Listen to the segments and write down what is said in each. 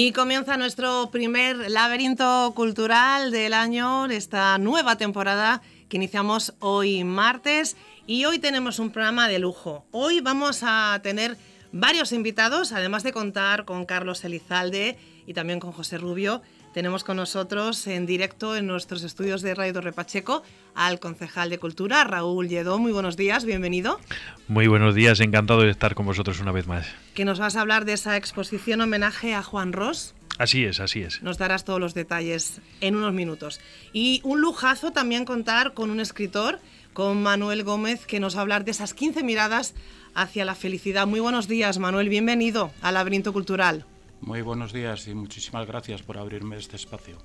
Y comienza nuestro primer laberinto cultural del año, esta nueva temporada que iniciamos hoy martes. Y hoy tenemos un programa de lujo. Hoy vamos a tener varios invitados, además de contar con Carlos Elizalde y también con José Rubio. Tenemos con nosotros en directo en nuestros estudios de Radio Torre Pacheco al concejal de Cultura, Raúl Lledó. Muy buenos días, bienvenido. Muy buenos días, encantado de estar con vosotros una vez más. Que nos vas a hablar de esa exposición homenaje a Juan Ross. Así es, así es. Nos darás todos los detalles en unos minutos. Y un lujazo también contar con un escritor, con Manuel Gómez, que nos va a hablar de esas 15 miradas hacia la felicidad. Muy buenos días, Manuel, bienvenido al Laberinto Cultural. Muy buenos días y muchísimas gracias por abrirme este espacio.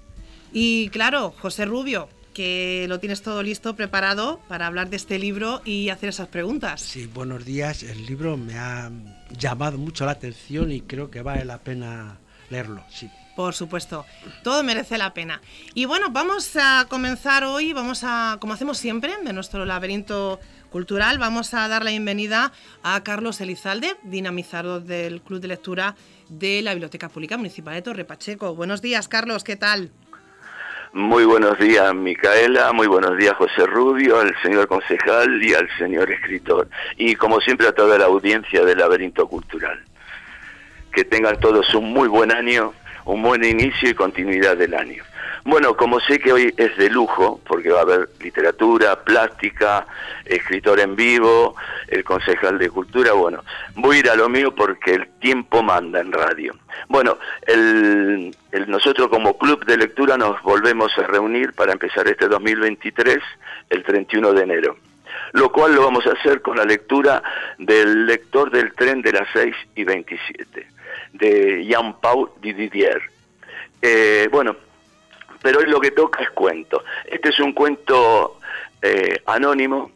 Y claro, José Rubio, que lo tienes todo listo, preparado para hablar de este libro y hacer esas preguntas. Sí, buenos días. El libro me ha llamado mucho la atención y creo que vale la pena leerlo, sí. Por supuesto, todo merece la pena. Y bueno, vamos a comenzar hoy, vamos a, como hacemos siempre, de nuestro laberinto cultural, vamos a dar la bienvenida a Carlos Elizalde, dinamizador del Club de Lectura de la Biblioteca Pública Municipal de Torre Pacheco. Buenos días, Carlos, ¿qué tal? Muy buenos días, Micaela. Muy buenos días, José Rubio, al señor concejal y al señor escritor. Y como siempre, a toda la audiencia del Laberinto Cultural. Que tengan todos un muy buen año, un buen inicio y continuidad del año. Bueno, como sé que hoy es de lujo, porque va a haber literatura, plástica, escritor en vivo, el concejal de cultura, bueno, voy a ir a lo mío porque el tiempo manda en radio. Bueno, el, nosotros como club de lectura nos volvemos a reunir para empezar este 2023 el 31 de enero lo cual lo vamos a hacer con la lectura del lector del tren de las 6 y 27, de Jean-Paul Didier. Eh, bueno, pero hoy lo que toca es cuento. Este es un cuento eh, anónimo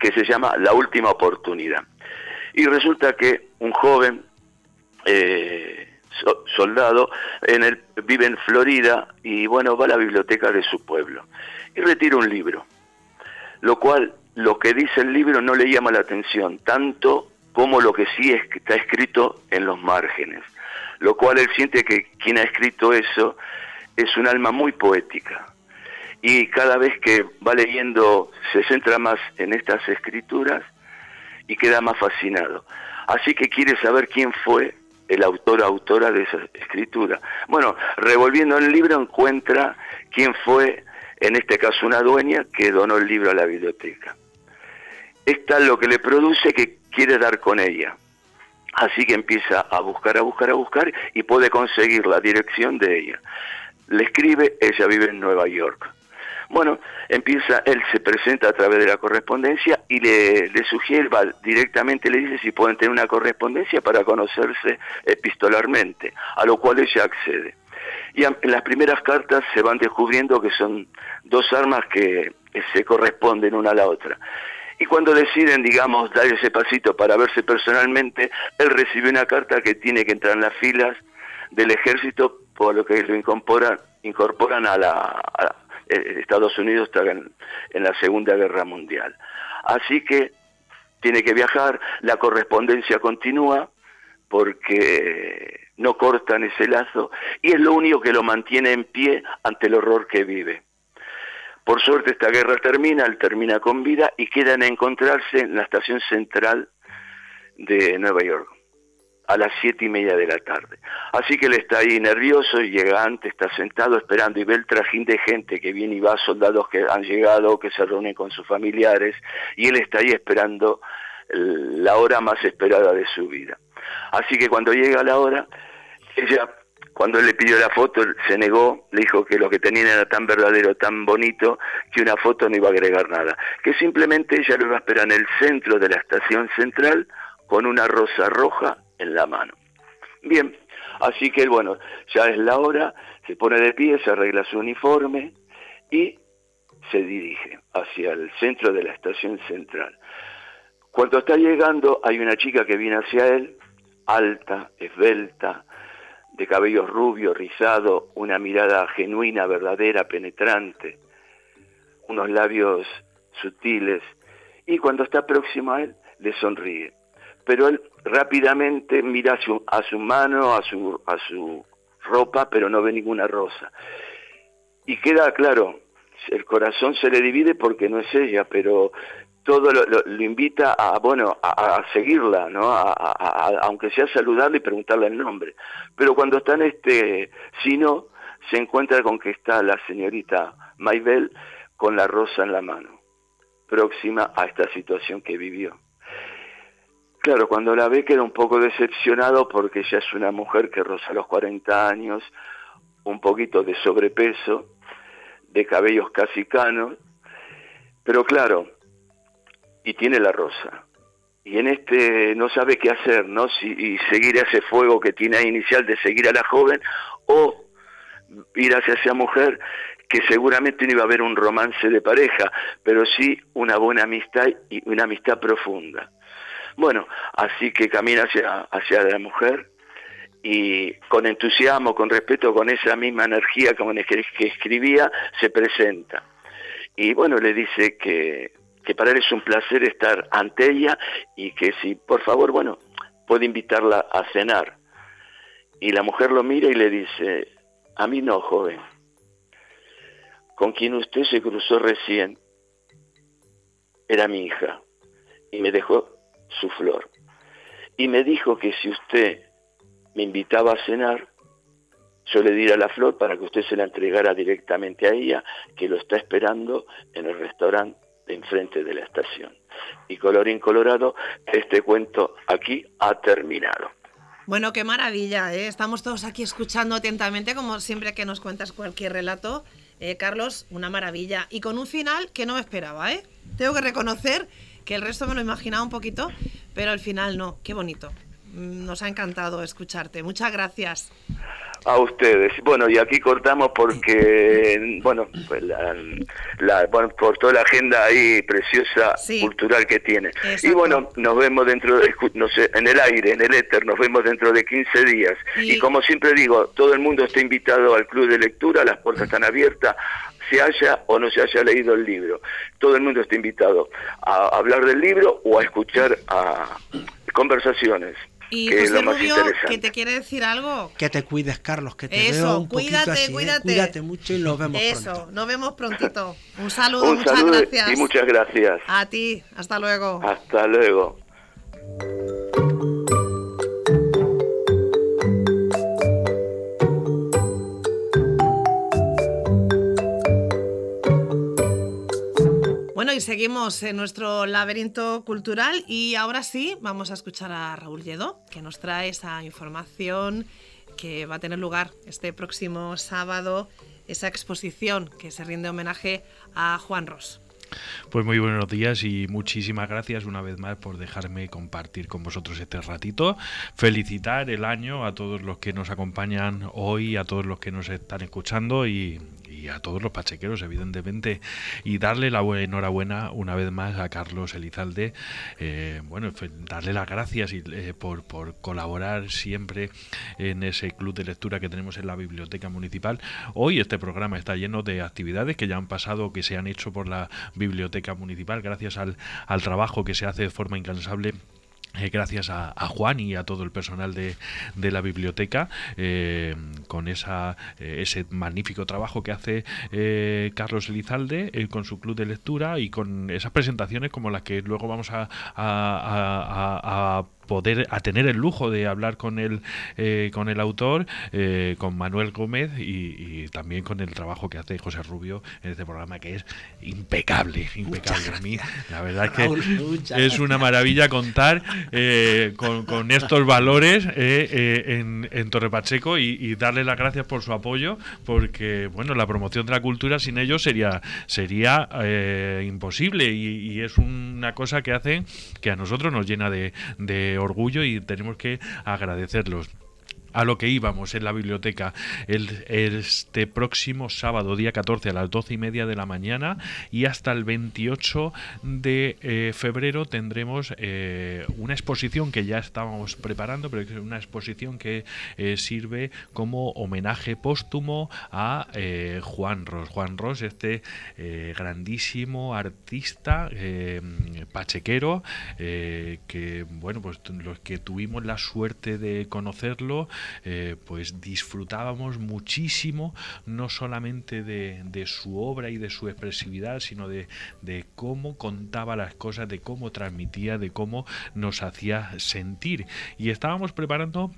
que se llama La última oportunidad. Y resulta que un joven eh, soldado en el, vive en Florida y bueno, va a la biblioteca de su pueblo y retira un libro, lo cual lo que dice el libro no le llama la atención tanto como lo que sí es, está escrito en los márgenes, lo cual él siente que quien ha escrito eso es un alma muy poética y cada vez que va leyendo se centra más en estas escrituras y queda más fascinado. Así que quiere saber quién fue el autor autora de esa escritura. Bueno, revolviendo el libro encuentra quién fue, en este caso una dueña, que donó el libro a la biblioteca. Esta lo que le produce que quiere dar con ella. Así que empieza a buscar, a buscar, a buscar y puede conseguir la dirección de ella le escribe, ella vive en Nueva York. Bueno, empieza, él se presenta a través de la correspondencia y le, le sugiere, directamente le dice si pueden tener una correspondencia para conocerse epistolarmente, a lo cual ella accede. Y en las primeras cartas se van descubriendo que son dos armas que se corresponden una a la otra. Y cuando deciden, digamos, dar ese pasito para verse personalmente, él recibe una carta que tiene que entrar en las filas del ejército por lo que lo incorporan, incorporan a la... Eh, Estados Unidos está en, la Segunda Guerra Mundial. Así que tiene que viajar, la correspondencia continúa porque no cortan ese lazo y es lo único que lo mantiene en pie ante el horror que vive. Por suerte esta guerra termina, él termina con vida y quedan a encontrarse en la estación central de Nueva York a las siete y media de la tarde. Así que él está ahí nervioso y llega antes, está sentado esperando y ve el trajín de gente que viene y va, soldados que han llegado, que se reúnen con sus familiares, y él está ahí esperando la hora más esperada de su vida. Así que cuando llega la hora, ella, cuando él le pidió la foto, se negó, le dijo que lo que tenían era tan verdadero, tan bonito, que una foto no iba a agregar nada, que simplemente ella lo iba a esperar en el centro de la estación central con una rosa roja en la mano. Bien, así que bueno, ya es la hora, se pone de pie, se arregla su uniforme y se dirige hacia el centro de la estación central. Cuando está llegando hay una chica que viene hacia él, alta, esbelta, de cabello rubio, rizado, una mirada genuina, verdadera, penetrante, unos labios sutiles, y cuando está próximo a él, le sonríe. Pero él rápidamente mira a su, a su mano, a su, a su ropa, pero no ve ninguna rosa. Y queda claro, el corazón se le divide porque no es ella, pero todo lo, invita a bueno a, seguirla no aunque sea saludarle y preguntarle el nombre. Pero cuando está en este sino se encuentra con que está la señorita Maybel con la rosa en la mano próxima a esta situación que vivió claro cuando la ve queda un poco decepcionado porque ella es una mujer que roza los 40 años un poquito de sobrepeso de cabellos casi canos pero claro y tiene la rosa. Y en este no sabe qué hacer, ¿no? Si y seguir ese fuego que tiene inicial de seguir a la joven o ir hacia esa mujer que seguramente no iba a haber un romance de pareja, pero sí una buena amistad y una amistad profunda. Bueno, así que camina hacia, hacia la mujer y con entusiasmo, con respeto, con esa misma energía como que escribía, se presenta. Y bueno, le dice que que para él es un placer estar ante ella y que si, por favor, bueno, puede invitarla a cenar. Y la mujer lo mira y le dice, a mí no, joven, con quien usted se cruzó recién era mi hija y me dejó su flor. Y me dijo que si usted me invitaba a cenar, yo le diera la flor para que usted se la entregara directamente a ella, que lo está esperando en el restaurante enfrente de la estación. Y colorín colorado, este cuento aquí ha terminado. Bueno, qué maravilla, ¿eh? Estamos todos aquí escuchando atentamente, como siempre que nos cuentas cualquier relato. Eh, Carlos, una maravilla. Y con un final que no me esperaba, ¿eh? Tengo que reconocer que el resto me lo imaginaba un poquito, pero el final no. Qué bonito. Nos ha encantado escucharte. Muchas gracias. A ustedes. Bueno, y aquí cortamos porque, bueno, pues la, bueno por toda la agenda ahí preciosa cultural que tiene. Y bueno, nos vemos dentro, de, no sé, en el aire, en el éter, nos vemos dentro de 15 días. Y, como siempre digo, todo el mundo está invitado al club de lectura, las puertas están abiertas se haya o no se haya leído el libro. Todo el mundo está invitado a hablar del libro o a escuchar a conversaciones. Y José Rubio, que te quiere decir algo. Que te cuides, Carlos, que te Eso, veo un cuídate, así, ¿eh? cuídate. Cuídate mucho y nos vemos Eso, nos vemos prontito. Un saludo, un muchas saludo gracias. Y muchas gracias. A ti, hasta luego. Hasta luego. Bueno, y seguimos en nuestro laberinto cultural y ahora sí vamos a escuchar a Raúl Lledo, que nos trae esa información que va a tener lugar este próximo sábado, esa exposición que se rinde homenaje a Juan Ross. Pues muy buenos días y muchísimas gracias una vez más por dejarme compartir con vosotros este ratito. Felicitar el año a todos los que nos acompañan hoy, a todos los que nos están escuchando y, y a todos los pachequeros, evidentemente, y darle la enhorabuena una vez más a Carlos Elizalde. Eh, bueno, darle las gracias y, eh, por, por, colaborar siempre en ese club de lectura que tenemos en la biblioteca municipal. Hoy este programa está lleno de actividades que ya han pasado, que se han hecho por la biblioteca municipal, gracias al, al trabajo que se hace de forma incansable eh, gracias a, Juan y a todo el personal de, de la biblioteca eh, con esa, eh, ese magnífico trabajo que hace Carlos Elizalde con su club de lectura y con esas presentaciones como las que luego vamos a, a poder a tener el lujo de hablar con el eh, con el autor eh, con Manuel Gómez y, también con el trabajo que hace José Rubio en este programa que es impecable impecable a mí. la verdad es que es una maravilla contar eh, con, estos valores en, en Torre Pacheco y, darle las gracias por su apoyo porque bueno la promoción de la cultura sin ellos sería sería imposible y, es una cosa que hace que a nosotros nos llena de orgullo y tenemos que agradecerlos. A lo que íbamos en la biblioteca el, este próximo sábado, día 14, a las 12 y media de la mañana y hasta el 28 de eh, febrero tendremos eh, una exposición que ya estábamos preparando, pero es una exposición que eh, sirve como homenaje póstumo a Juan Ros. Juan Ros, este grandísimo artista pachequero, que bueno, pues los que tuvimos la suerte de conocerlo, eh, pues disfrutábamos muchísimo no solamente de, su obra y de su expresividad, sino de, de cómo contaba las cosas, de cómo transmitía, de cómo nos hacía sentir. Y estábamos preparando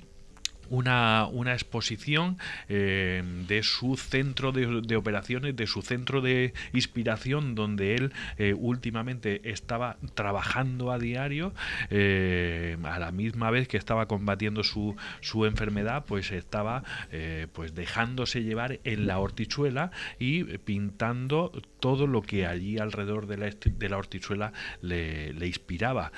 una, una exposición eh, de su centro de, operaciones, de su centro de inspiración, donde él eh, últimamente estaba trabajando a diario, eh, a la misma vez que estaba combatiendo su, su enfermedad, pues estaba pues dejándose llevar en la hortichuela y pintando todo lo que allí alrededor de la, de la hortichuela le, le inspiraba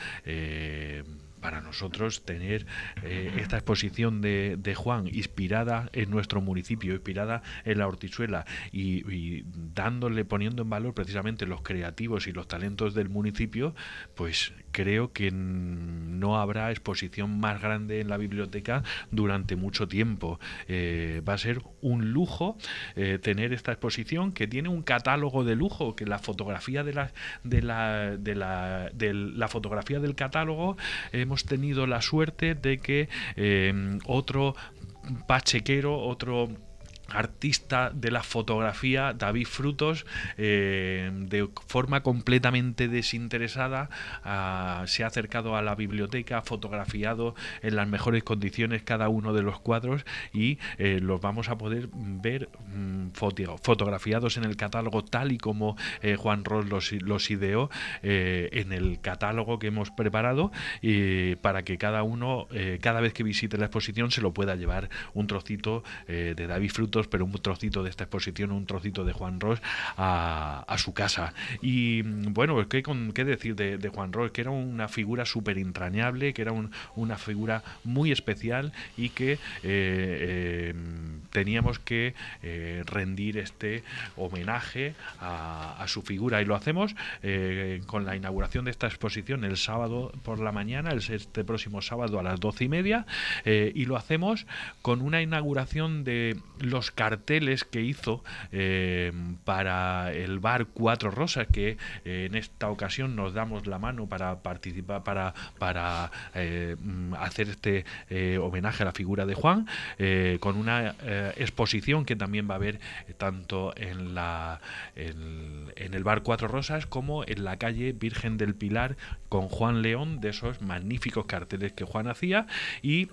para nosotros tener eh, esta exposición de, Juan inspirada en nuestro municipio, inspirada en la hortizuela y, dándole, poniendo en valor precisamente los creativos y los talentos del municipio, pues creo que no habrá exposición más grande en la biblioteca durante mucho tiempo. Eh, va a ser un lujo eh, tener esta exposición que tiene un catálogo de lujo, que la fotografía de la, de la, de la, de la fotografía del catálogo hemos tenido la suerte de que eh, otro pachequero, otro artista de la fotografía, David Frutos, eh, de forma completamente desinteresada, ah, se ha acercado a la biblioteca, fotografiado en las mejores condiciones cada uno de los cuadros y eh, los vamos a poder ver mm, fotografiados en el catálogo tal y como eh, Juan Ross los, los ideó en el catálogo que hemos preparado para que cada uno, cada vez que visite la exposición, se lo pueda llevar un trocito de David Frutos pero un trocito de esta exposición, un trocito de Juan Ross a, su casa. Y bueno, ¿qué, qué decir de, Juan Ross? Que era una figura súper entrañable, que era una figura muy especial y que eh, eh, teníamos que eh, rendir este homenaje a, su figura. Y lo hacemos con la inauguración de esta exposición el sábado por la mañana, el, este próximo sábado a las doce y media, y lo hacemos con una inauguración de los carteles que hizo eh, para el bar Cuatro Rosas, que eh, en esta ocasión nos damos la mano para participar, para, para eh, hacer este homenaje a la figura de Juan, con una exposición que también va a haber tanto en, la, en, en el bar Cuatro Rosas como en la calle Virgen del Pilar con Juan León, de esos magníficos carteles que Juan hacía y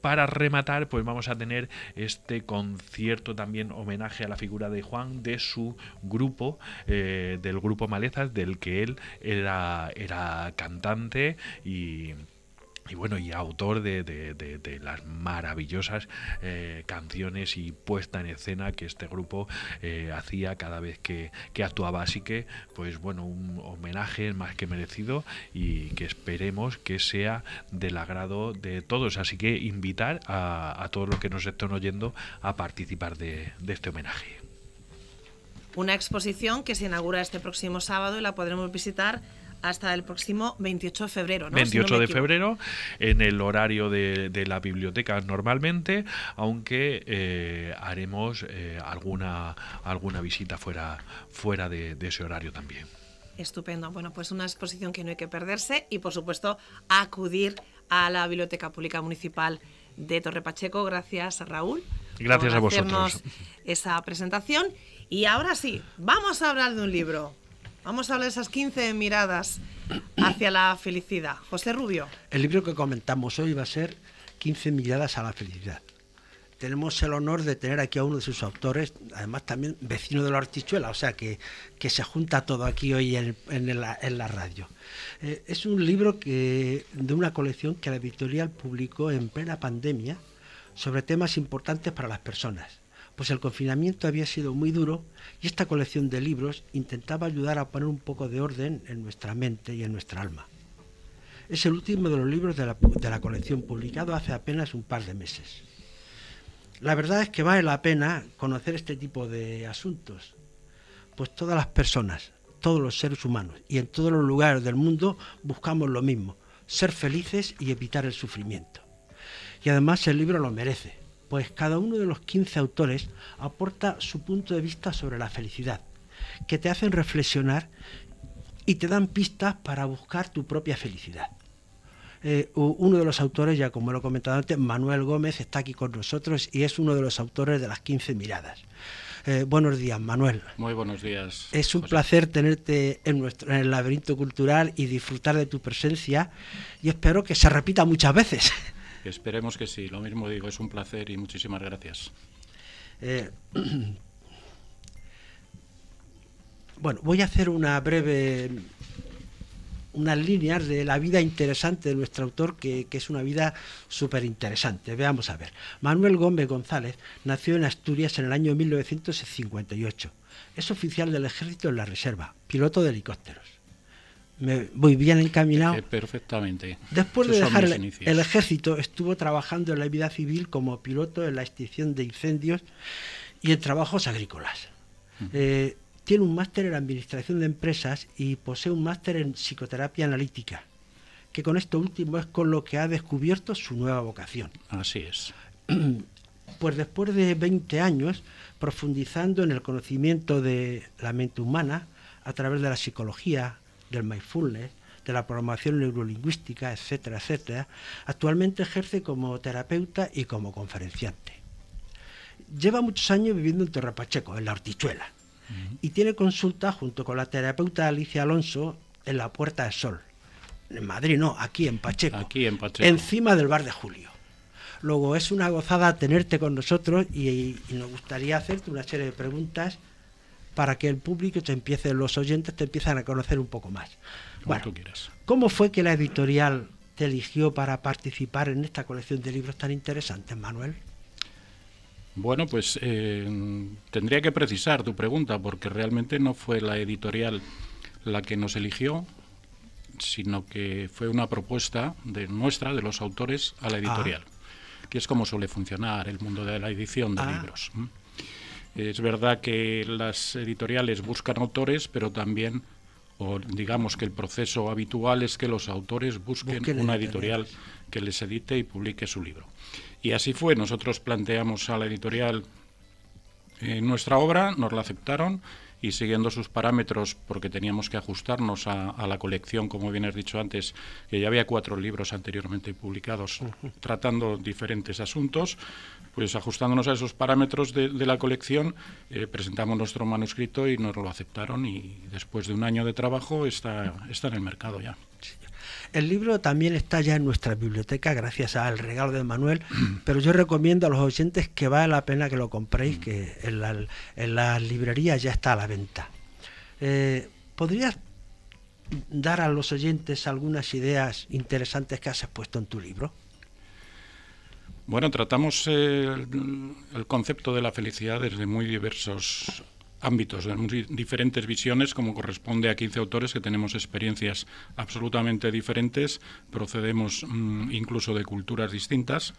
para rematar, pues vamos a tener este concierto también homenaje a la figura de Juan de su grupo, eh, del grupo Malezas, del que él era, era cantante y y bueno, y autor de, de, las maravillosas eh, canciones y puesta en escena que este grupo eh, hacía cada vez que, actuaba. Así que, pues bueno, un homenaje más que merecido y que esperemos que sea del agrado de todos. Así que invitar a, a todos los que nos estén oyendo a participar de este homenaje. Una exposición que se inaugura este próximo sábado y la podremos visitar hasta el próximo 28 de febrero. ¿no? 28 de febrero, en el horario de, la biblioteca normalmente, aunque eh, haremos eh, alguna, alguna visita fuera, fuera de, ese horario también. Estupendo. Bueno, pues una exposición que no hay que perderse y, por supuesto, acudir a la Biblioteca Pública Municipal de Torre Pacheco. Gracias, Raúl. Gracias por a vosotros. Esa presentación. Y ahora sí, vamos a hablar de un libro. Vamos a hablar de esas 15 miradas hacia la felicidad. José Rubio. El libro que comentamos hoy va a ser 15 miradas a la felicidad. Tenemos el honor de tener aquí a uno de sus autores, además también vecino de la Hortichuela, o sea que, que se junta todo aquí hoy en, la, radio. Eh, es un libro que, de una colección que la editorial publicó en plena pandemia sobre temas importantes para las personas pues el confinamiento había sido muy duro y esta colección de libros intentaba ayudar a poner un poco de orden en nuestra mente y en nuestra alma. Es el último de los libros de la, colección publicado hace apenas un par de meses. La verdad es que vale la pena conocer este tipo de asuntos, pues todas las personas, todos los seres humanos y en todos los lugares del mundo buscamos lo mismo, ser felices y evitar el sufrimiento. Y además el libro lo merece, pues cada uno de los 15 autores aporta su punto de vista sobre la felicidad, que te hacen reflexionar y te dan pistas para buscar tu propia felicidad. Eh, uno de los autores, ya como lo he comentado antes, Manuel Gómez, está aquí con nosotros y es uno de los autores de las 15 miradas. Eh, buenos días, Manuel. Muy buenos días. Es un placer tenerte en, nuestro, en el laberinto cultural y disfrutar de tu presencia y espero que se repita muchas veces. Esperemos que sí, lo mismo digo, es un placer y muchísimas gracias. Eh, bueno, voy a hacer una breve unas líneas de la vida interesante de nuestro autor, que, es una vida súper interesante. Veamos a ver. Manuel Gómez González nació en Asturias en el año 1958. Es oficial del ejército en la reserva, piloto de helicópteros. Me voy bien encaminado. Eh, perfectamente. Después de dejar el, ejército, estuvo trabajando en la vida civil como piloto en la extinción de incendios y en trabajos agrícolas. Tiene un máster en Administración de Empresas y posee un máster en Psicoterapia Analítica, que con esto último es con lo que ha descubierto su nueva vocación. Así es. Pues después de 20 años profundizando en el conocimiento de la mente humana a través de la psicología, del mindfulness, de la programación neurolingüística, etcétera, etcétera, actualmente ejerce como terapeuta y como conferenciante. Lleva muchos años viviendo en Torre Pacheco, en la Hortichuela, y tiene consulta junto con la terapeuta Alicia Alonso en la Puerta del Sol. En Madrid no, aquí en Pacheco. Aquí en Pacheco. Encima del bar de Julio. Luego es una gozada tenerte con nosotros y, nos gustaría hacerte una serie de preguntas para que el público te empiece, los oyentes te empiezan a conocer un poco más. Como tú quieras. ¿Cómo fue que la editorial te eligió para participar en esta colección de libros tan interesantes, Manuel? Bueno, pues eh, tendría que precisar tu pregunta, porque realmente no fue la editorial la que nos eligió, sino que fue una propuesta de nuestra, de los autores, a la ah. editorial, que es como suele funcionar el mundo de la edición de ah. libros. Es verdad que las editoriales buscan autores, pero también, o digamos que el proceso habitual es que los autores busquen una editorial que les edite y publique su libro. Y así fue, nosotros planteamos a la editorial eh, nuestra obra, nos la aceptaron y siguiendo sus parámetros, porque teníamos que ajustarnos a, la colección, como bien has dicho antes, que ya había cuatro libros anteriormente publicados tratando diferentes asuntos, pues ajustándonos a esos parámetros de, la colección, eh, presentamos nuestro manuscrito y nos lo aceptaron y después de un año de trabajo está, está en el mercado ya. El libro también está ya en nuestra biblioteca gracias al regalo de Manuel, pero yo recomiendo a los oyentes que vale la pena que lo compréis, que en la, en librería ya está a la venta. Eh, ¿Podrías dar a los oyentes algunas ideas interesantes que has expuesto en tu libro? Bueno, tratamos el, el, concepto de la felicidad desde muy diversos ámbitos, de diferentes visiones, como corresponde a 15 autores que tenemos experiencias absolutamente diferentes, procedemos mm, incluso de culturas distintas.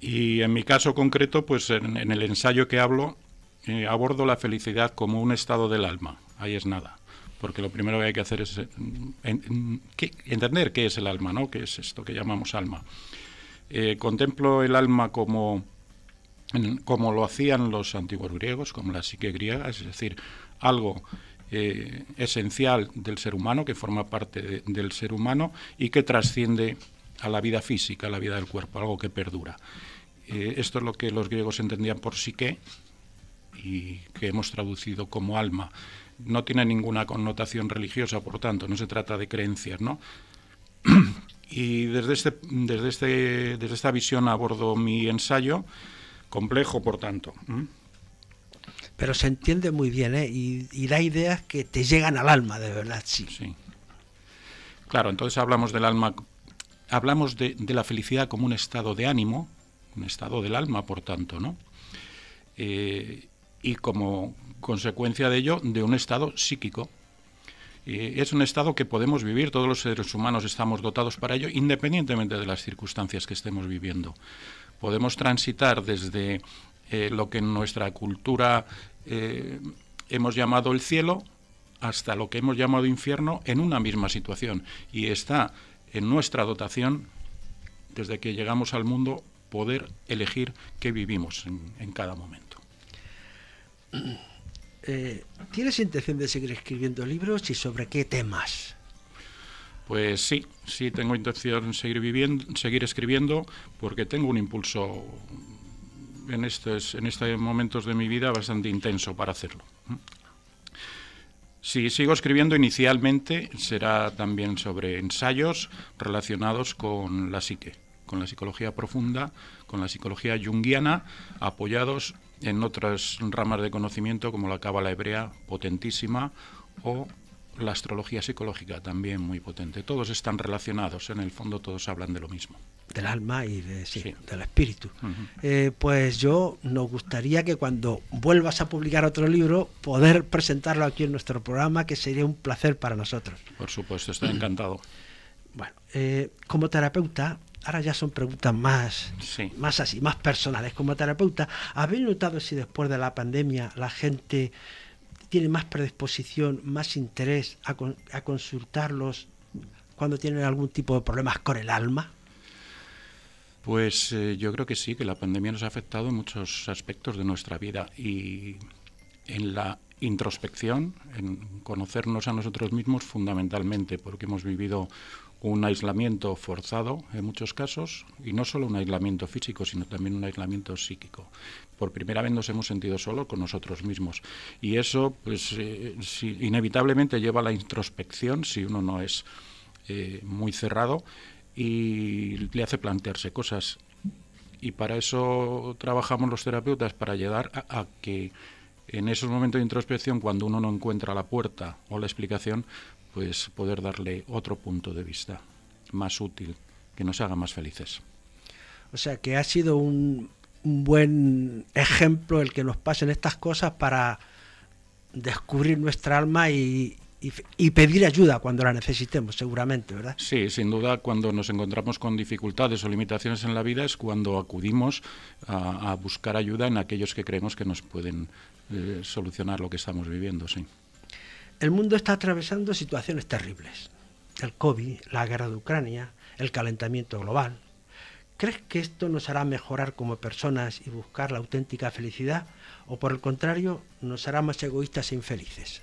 Y en mi caso concreto, pues en, el ensayo que hablo, eh, abordo la felicidad como un estado del alma. Ahí es nada. Porque lo primero que hay que hacer es eh, entender qué es el alma, ¿no? ¿Qué es esto que llamamos alma? Eh, contemplo el alma como como lo hacían los antiguos griegos, como la psique griega, es decir, algo eh, esencial del ser humano, que forma parte del ser humano y que trasciende a la vida física, a la vida del cuerpo, algo que perdura. Eh, esto es lo que los griegos entendían por psique y que hemos traducido como alma. No tiene ninguna connotación religiosa, por tanto, no se trata de creencias, ¿no? y desde, este, desde, este, desde esta visión abordo mi ensayo complejo, por tanto. Pero se entiende muy bien, ¿eh? Y, da ideas que te llegan al alma, de verdad, sí. Sí. Claro, entonces hablamos del alma, hablamos de, la felicidad como un estado de ánimo, un estado del alma, por tanto, ¿no? Eh, y como consecuencia de ello, de un estado psíquico. es un estado que podemos vivir, todos los seres humanos estamos dotados para ello, independientemente de las circunstancias que estemos viviendo. Podemos transitar desde eh, lo que en nuestra cultura eh, hemos llamado el cielo hasta lo que hemos llamado infierno en una misma situación. Y está en nuestra dotación, desde que llegamos al mundo, poder elegir qué vivimos en, cada momento. Eh, ¿Tienes intención de seguir escribiendo libros y sobre qué temas? Pues sí, sí tengo intención de seguir viviendo, seguir escribiendo, porque tengo un impulso en estos, en estos momentos de mi vida bastante intenso para hacerlo. Si sigo escribiendo inicialmente será también sobre ensayos relacionados con la psique, con la psicología profunda, con la psicología junguiana, apoyados en otras ramas de conocimiento como la cábala hebrea, potentísima, o la astrología psicológica, también muy potente. Todos están relacionados, en el fondo todos hablan de lo mismo. Del alma y de, sí, del espíritu. Eh, pues yo nos gustaría que cuando vuelvas a publicar otro libro, poder presentarlo aquí en nuestro programa, que sería un placer para nosotros. Por supuesto, estoy encantado. Bueno, eh, como terapeuta, ahora ya son preguntas más, más así, más personales. Como terapeuta, ¿habéis notado si después de la pandemia la gente tiene más predisposición, más interés a, consultarlos cuando tienen algún tipo de problemas con el alma? Pues eh, yo creo que sí, que la pandemia nos ha afectado en muchos aspectos de nuestra vida y en la introspección, en conocernos a nosotros mismos fundamentalmente, porque hemos vivido un aislamiento forzado en muchos casos, y no solo un aislamiento físico, sino también un aislamiento psíquico. Por primera vez nos hemos sentido solos con nosotros mismos. Y eso, pues, eh, inevitablemente lleva a la introspección, si uno no es eh, muy cerrado, y le hace plantearse cosas. Y para eso trabajamos los terapeutas, para llegar a que en esos momentos de introspección, cuando uno no encuentra la puerta o la explicación, pues poder darle otro punto de vista más útil, que nos haga más felices. O sea que ha sido un, buen ejemplo el que nos pasen estas cosas para descubrir nuestra alma y, pedir ayuda cuando la necesitemos, seguramente, ¿verdad? Sí, sin duda, cuando nos encontramos con dificultades o limitaciones en la vida es cuando acudimos a, buscar ayuda en aquellos que creemos que nos pueden eh, solucionar lo que estamos viviendo, sí. El mundo está atravesando situaciones terribles. El COVID, la guerra de Ucrania, el calentamiento global. ¿Crees que esto nos hará mejorar como personas y buscar la auténtica felicidad? ¿O por el contrario, nos hará más egoístas e infelices?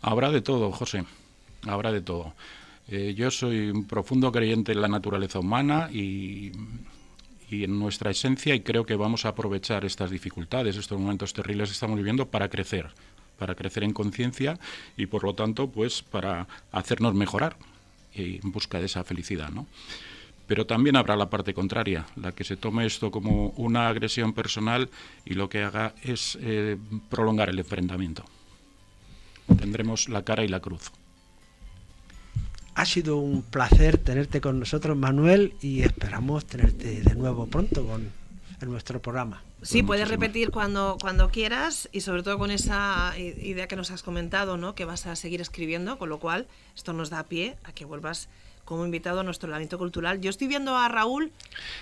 Habrá de todo, José. Habrá de todo. Eh, yo soy un profundo creyente en la naturaleza humana y, y, en nuestra esencia y creo que vamos a aprovechar estas dificultades, estos momentos terribles que estamos viviendo para crecer, para crecer en conciencia y por lo tanto pues para hacernos mejorar en busca de esa felicidad, ¿no? Pero también habrá la parte contraria, la que se tome esto como una agresión personal y lo que haga es eh, prolongar el enfrentamiento. Tendremos la cara y la cruz. Ha sido un placer tenerte con nosotros, Manuel, y esperamos tenerte de nuevo pronto con, en nuestro programa. Sí, puedes repetir cuando, cuando quieras y sobre todo con esa idea que nos has comentado, ¿no? que vas a seguir escribiendo, con lo cual esto nos da pie a que vuelvas como invitado a nuestro lamento cultural. Yo estoy viendo a Raúl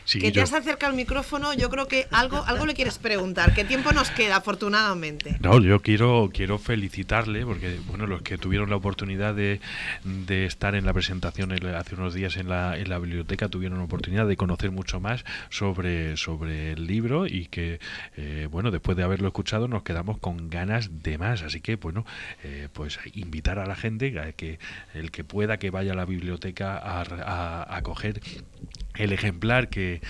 que te has acercado al micrófono. Yo creo que algo, algo le quieres preguntar. ¿Qué tiempo nos queda, afortunadamente? No, yo quiero, quiero felicitarle porque, bueno, los que tuvieron la oportunidad de, de estar en la presentación hace unos días en la, en la biblioteca tuvieron la oportunidad de conocer mucho más sobre, sobre el libro y que, eh, bueno, después de haberlo escuchado nos quedamos con ganas de más. Así que, bueno, eh, pues invitar a la gente a que el que pueda que vaya a la biblioteca a, coger el ejemplar que,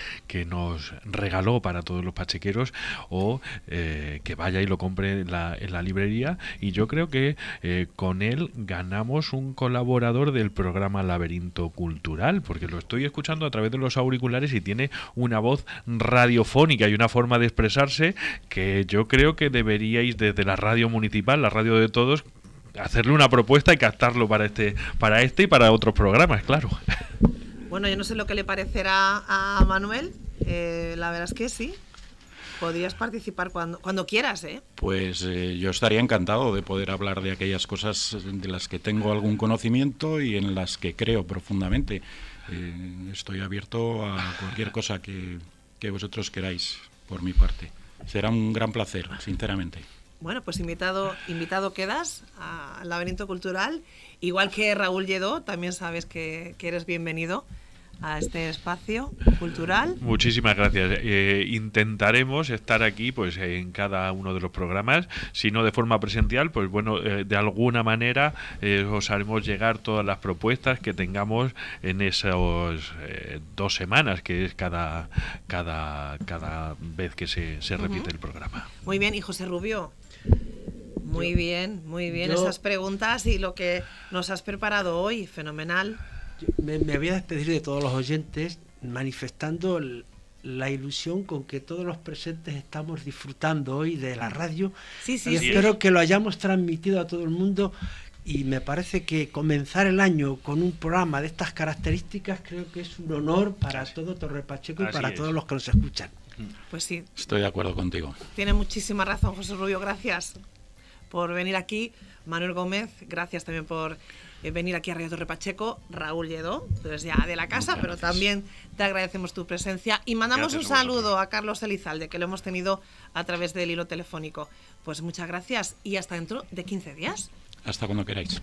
nos regaló para todos los pachequeros o eh, que vaya y lo compre en la, en la librería. Y yo creo que eh, con él ganamos un colaborador del programa Laberinto Cultural porque lo estoy escuchando a través de los auriculares y tiene una voz radiofónica y una forma de expresarse que yo creo que deberíais desde la radio municipal, la radio de todos, hacerle una propuesta y captarlo para este, para este y para otros programas, claro. Bueno, yo no sé lo que le parecerá a Manuel, eh, la verdad es que sí. podrías participar cuando, cuando quieras, ¿eh? Pues eh, yo estaría encantado de poder hablar de aquellas cosas de las que tengo algún conocimiento y en las que creo profundamente. Eh, estoy abierto a cualquier cosa que, que vosotros queráis, por mi parte. Será un gran placer, sinceramente. Bueno, pues invitado, invitado quedas al Laberinto Cultural. Igual que Raúl Lledó, también sabes que, que eres bienvenido a este espacio cultural. Muchísimas gracias. Eh, intentaremos estar aquí pues en cada uno de los programas, si no de forma presencial, pues bueno, eh, de alguna manera eh, os haremos llegar todas las propuestas que tengamos en esos dos semanas, que es cada, cada, cada vez que se, se repite el programa. Muy bien, y José Rubio. Muy bien, muy bien esas preguntas y lo que nos has preparado hoy, fenomenal. Me, voy a despedir de todos los oyentes manifestando la ilusión con que todos los presentes estamos disfrutando hoy de la radio. Sí, sí, y espero que lo hayamos transmitido a todo el mundo y me parece que comenzar el año con un programa de estas características creo que es un honor para todo Torre Pacheco y para todos los que nos escuchan. Pues sí. Estoy de acuerdo contigo. Tiene muchísima razón José Rubio, gracias por venir aquí. Manuel Gómez, gracias también por eh, venir aquí a Radio Torre Pacheco, Raúl Lledó, tú ya de la casa, pero también te agradecemos tu presencia y mandamos un saludo a Carlos Elizalde, que lo hemos tenido a través del hilo telefónico. Pues muchas gracias y hasta dentro de 15 días. Hasta cuando queráis.